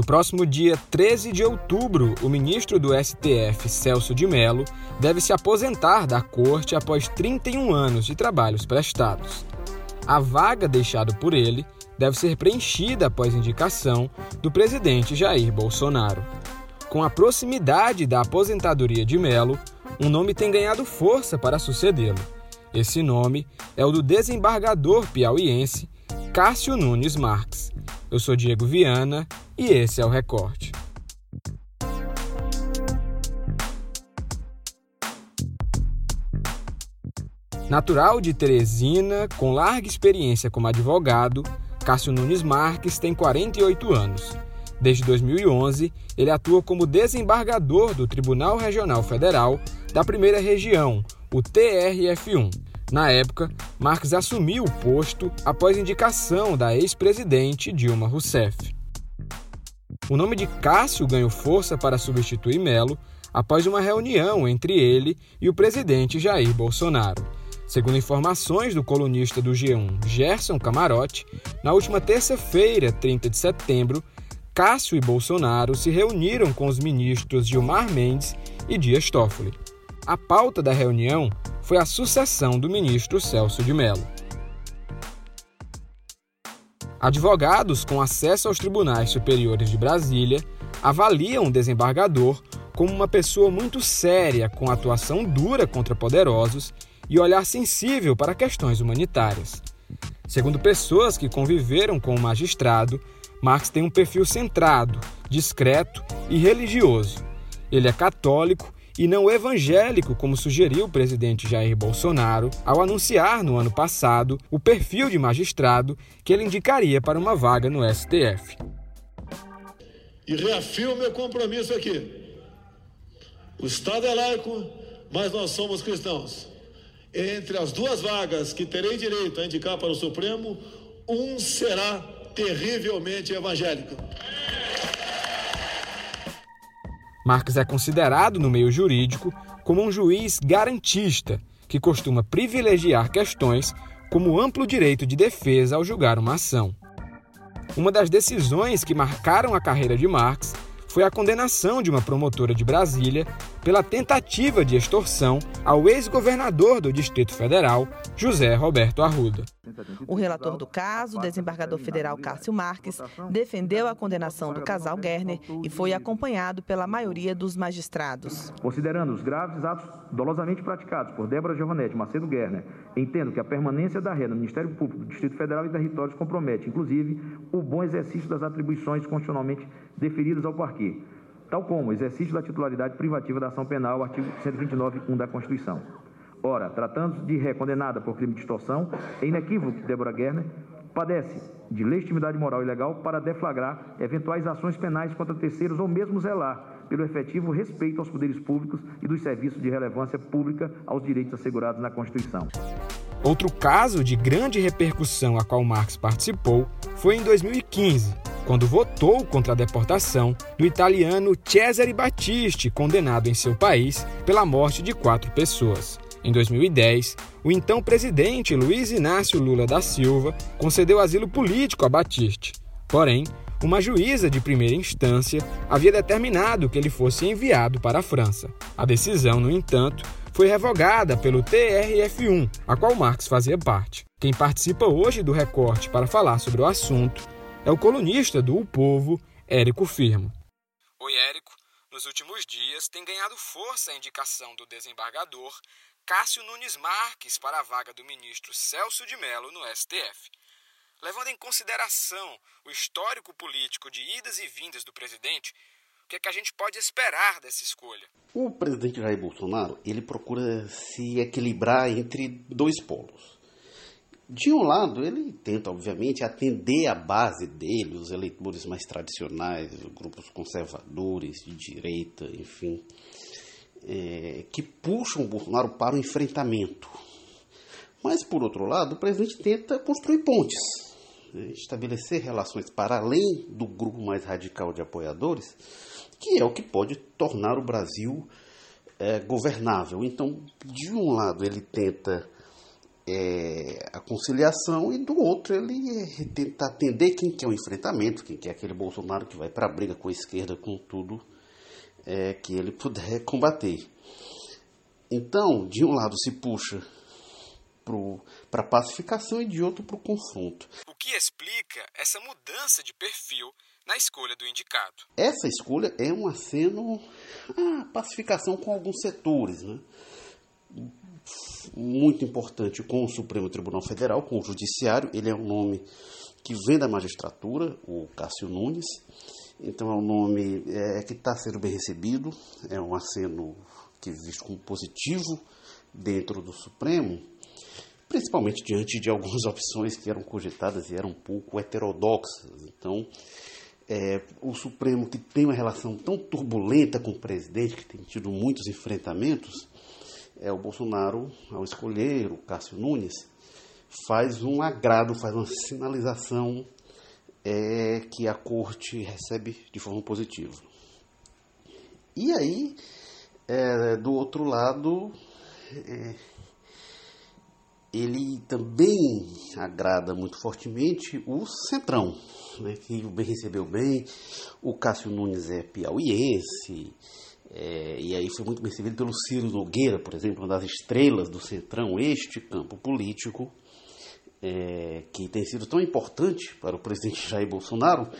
No próximo dia 13 de outubro, o ministro do STF, Celso de Mello, deve se aposentar da corte após 31 anos de trabalhos prestados. A vaga deixada por ele deve ser preenchida após indicação do presidente Jair Bolsonaro. Com a proximidade da aposentadoria de Mello, um nome tem ganhado força para sucedê-lo. Esse nome é o do desembargador piauiense Cássio Nunes Marques. Eu sou Diego Viana e esse é o Recorte. Natural de Teresina, com larga experiência como advogado, Cássio Nunes Marques tem 48 anos. Desde 2011, ele atua como desembargador do Tribunal Regional Federal da Primeira Região, o TRF1. Na época, Marques assumiu o posto após indicação da ex-presidente Dilma Rousseff. O nome de Cássio ganhou força para substituir Melo após uma reunião entre ele e o presidente Jair Bolsonaro. Segundo informações do colunista do G1, Gerson Camarote, na última terça-feira, 30 de setembro, Cássio e Bolsonaro se reuniram com os ministros Gilmar Mendes e Dias Toffoli. A pauta da reunião foi a sucessão do ministro Celso de Mello. Advogados com acesso aos tribunais superiores de Brasília avaliam o desembargador como uma pessoa muito séria, com atuação dura contra poderosos e olhar sensível para questões humanitárias. Segundo pessoas que conviveram com o magistrado, Marx tem um perfil centrado, discreto e religioso. Ele é católico e não evangélico, como sugeriu o presidente Jair Bolsonaro ao anunciar no ano passado o perfil de magistrado que ele indicaria para uma vaga no STF. E reafirmo meu compromisso aqui. O Estado é laico, mas nós somos cristãos entre as duas vagas que terei direito a indicar para o Supremo, um será terrivelmente evangélico. Marques é considerado no meio jurídico como um juiz garantista, que costuma privilegiar questões como amplo direito de defesa ao julgar uma ação. Uma das decisões que marcaram a carreira de Marx foi a condenação de uma promotora de Brasília pela tentativa de extorsão ao ex-governador do Distrito Federal, José Roberto Arruda. O relator do caso, o desembargador federal Cássio Marques, defendeu a condenação do casal Gerner e foi acompanhado pela maioria dos magistrados. Considerando os graves atos dolosamente praticados por Débora Giovanetti Macedo Gerner, entendo que a permanência da ré no Ministério Público do Distrito Federal e Territórios compromete, inclusive, o bom exercício das atribuições constitucionalmente deferidas ao parquê, tal como o exercício da titularidade privativa da ação penal, artigo 129.1 da Constituição. Ora, tratando de ré condenada por crime de extorsão, é inequívoco que Débora Gerner padece de legitimidade moral e legal para deflagrar eventuais ações penais contra terceiros ou mesmo zelar pelo efetivo respeito aos poderes públicos e dos serviços de relevância pública aos direitos assegurados na Constituição. Outro caso de grande repercussão a qual Marx participou foi em 2015, quando votou contra a deportação do italiano Cesare Battisti, condenado em seu país pela morte de quatro pessoas. Em 2010, o então presidente Luiz Inácio Lula da Silva concedeu asilo político a Batiste. Porém, uma juíza de primeira instância havia determinado que ele fosse enviado para a França. A decisão, no entanto, foi revogada pelo TRF1, a qual Marx fazia parte. Quem participa hoje do recorte para falar sobre o assunto é o colunista do O Povo, Érico Firmo. Oi, Érico. Nos últimos dias tem ganhado força a indicação do desembargador Cássio Nunes Marques para a vaga do ministro Celso de Mello no STF. Levando em consideração o histórico político de idas e vindas do presidente, o que, é que a gente pode esperar dessa escolha? O presidente Jair Bolsonaro ele procura se equilibrar entre dois polos. De um lado, ele tenta, obviamente, atender a base dele, os eleitores mais tradicionais, grupos conservadores, de direita, enfim é, que puxam o Bolsonaro para o enfrentamento. Mas, por outro lado, o presidente tenta construir pontes, né, estabelecer relações para além do grupo mais radical de apoiadores, que é o que pode tornar o Brasil é, governável. Então, de um lado, ele tenta é, a conciliação e do outro ele é tentar atender quem quer o enfrentamento, quem quer aquele Bolsonaro que vai para a briga com a esquerda com tudo é, que ele puder combater. Então, de um lado se puxa para a pacificação e de outro para o confronto. O que explica essa mudança de perfil na escolha do indicado? Essa escolha é um aceno à pacificação com alguns setores, né? muito importante com o Supremo Tribunal Federal, com o Judiciário. Ele é um nome que vem da magistratura, o Cássio Nunes. Então é um nome é, que está sendo bem recebido, é um aceno que é visto como positivo dentro do Supremo, principalmente diante de algumas opções que eram cogitadas e eram um pouco heterodoxas. Então, é, o Supremo, que tem uma relação tão turbulenta com o presidente, que tem tido muitos enfrentamentos, é o Bolsonaro, ao escolher o Cássio Nunes, faz um agrado, faz uma sinalização é, que a corte recebe de forma positiva. E aí, é, do outro lado, é, ele também agrada muito fortemente o Centrão, né, que o bem recebeu bem. O Cássio Nunes é piauiense, é, e aí foi muito bem recebido pelo Ciro Nogueira, por exemplo, uma das estrelas do Centrão, este campo político, é, que tem sido tão importante para o presidente Jair Bolsonaro,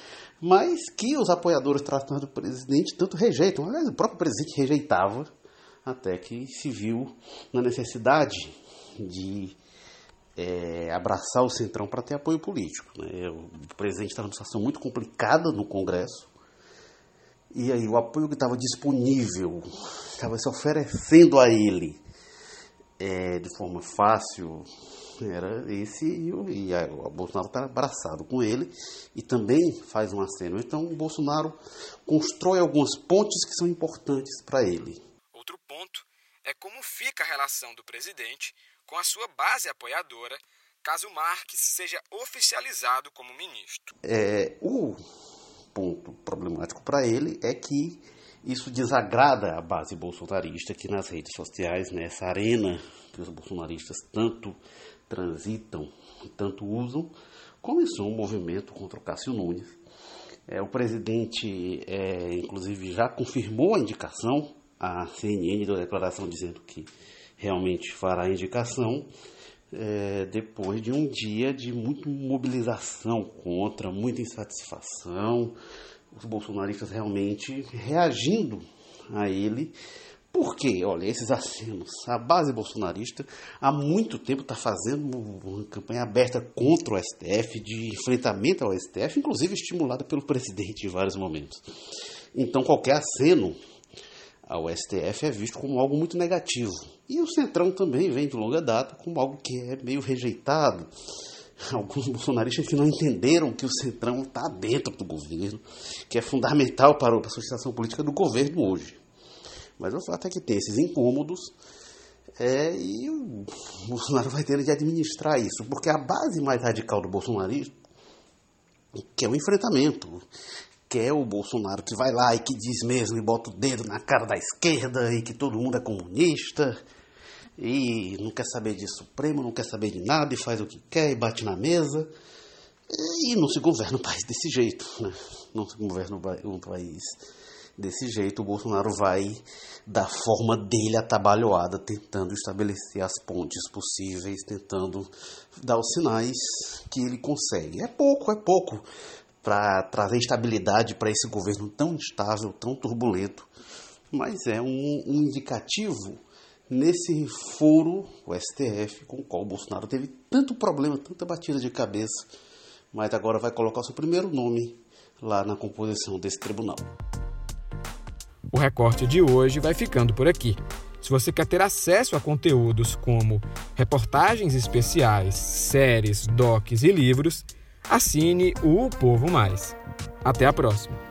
mas que os apoiadores tradicionais do presidente tanto rejeitam. Aliás, o próprio presidente rejeitava, até que se viu na necessidade de é, abraçar o Centrão para ter apoio político. Né? O presidente estava numa situação muito complicada no Congresso, e aí o apoio que estava disponível, estava se oferecendo a ele é, de forma fácil, era esse e, o, e a, o Bolsonaro está abraçado com ele e também faz um aceno. Então o Bolsonaro constrói algumas pontes que são importantes para ele. Outro ponto é como fica a relação do presidente com a sua base apoiadora caso Marques seja oficializado como ministro. É, o ponto problemático para ele é que isso desagrada a base bolsonarista que nas redes sociais, nessa arena que os bolsonaristas tanto transitam, tanto usam, começou um movimento contra o Cássio Nunes. É, o presidente, é, inclusive, já confirmou a indicação, a CNN deu a declaração dizendo que realmente fará a indicação é, depois de um dia de muita mobilização contra, muita insatisfação, os bolsonaristas realmente reagindo a ele. Por quê? Olha, esses acenos. A base bolsonarista há muito tempo está fazendo uma campanha aberta contra o STF, de enfrentamento ao STF, inclusive estimulada pelo presidente em vários momentos. Então, qualquer aceno ao STF é visto como algo muito negativo. E o Centrão também vem de longa data como algo que é meio rejeitado. Alguns bolsonaristas que não entenderam que o Centrão está dentro do governo, que é fundamental para a associação política do governo hoje. Mas o fato é que tem esses incômodos é, e o Bolsonaro vai ter de administrar isso, porque a base mais radical do bolsonarismo que é o enfrentamento, que é o Bolsonaro que vai lá e que diz mesmo e bota o dedo na cara da esquerda e que todo mundo é comunista e não quer saber de Supremo, não quer saber de nada e faz o que quer e bate na mesa. E não se governa um país desse jeito, né? Não se governa um país desse jeito. O Bolsonaro vai da forma dele atabalhoada, tentando estabelecer as pontes possíveis, tentando dar os sinais que ele consegue. É pouco, é pouco para trazer estabilidade para esse governo tão instável, tão turbulento, mas é um, um, indicativo nesse foro, o STF, com o qual o Bolsonaro teve tanto problema, tanta batida de cabeça, mas agora vai colocar o seu primeiro nome lá na composição desse tribunal. O recorte de hoje vai ficando por aqui. Se você quer ter acesso a conteúdos como reportagens especiais, séries, docs e livros, assine o Povo Mais. Até a próxima!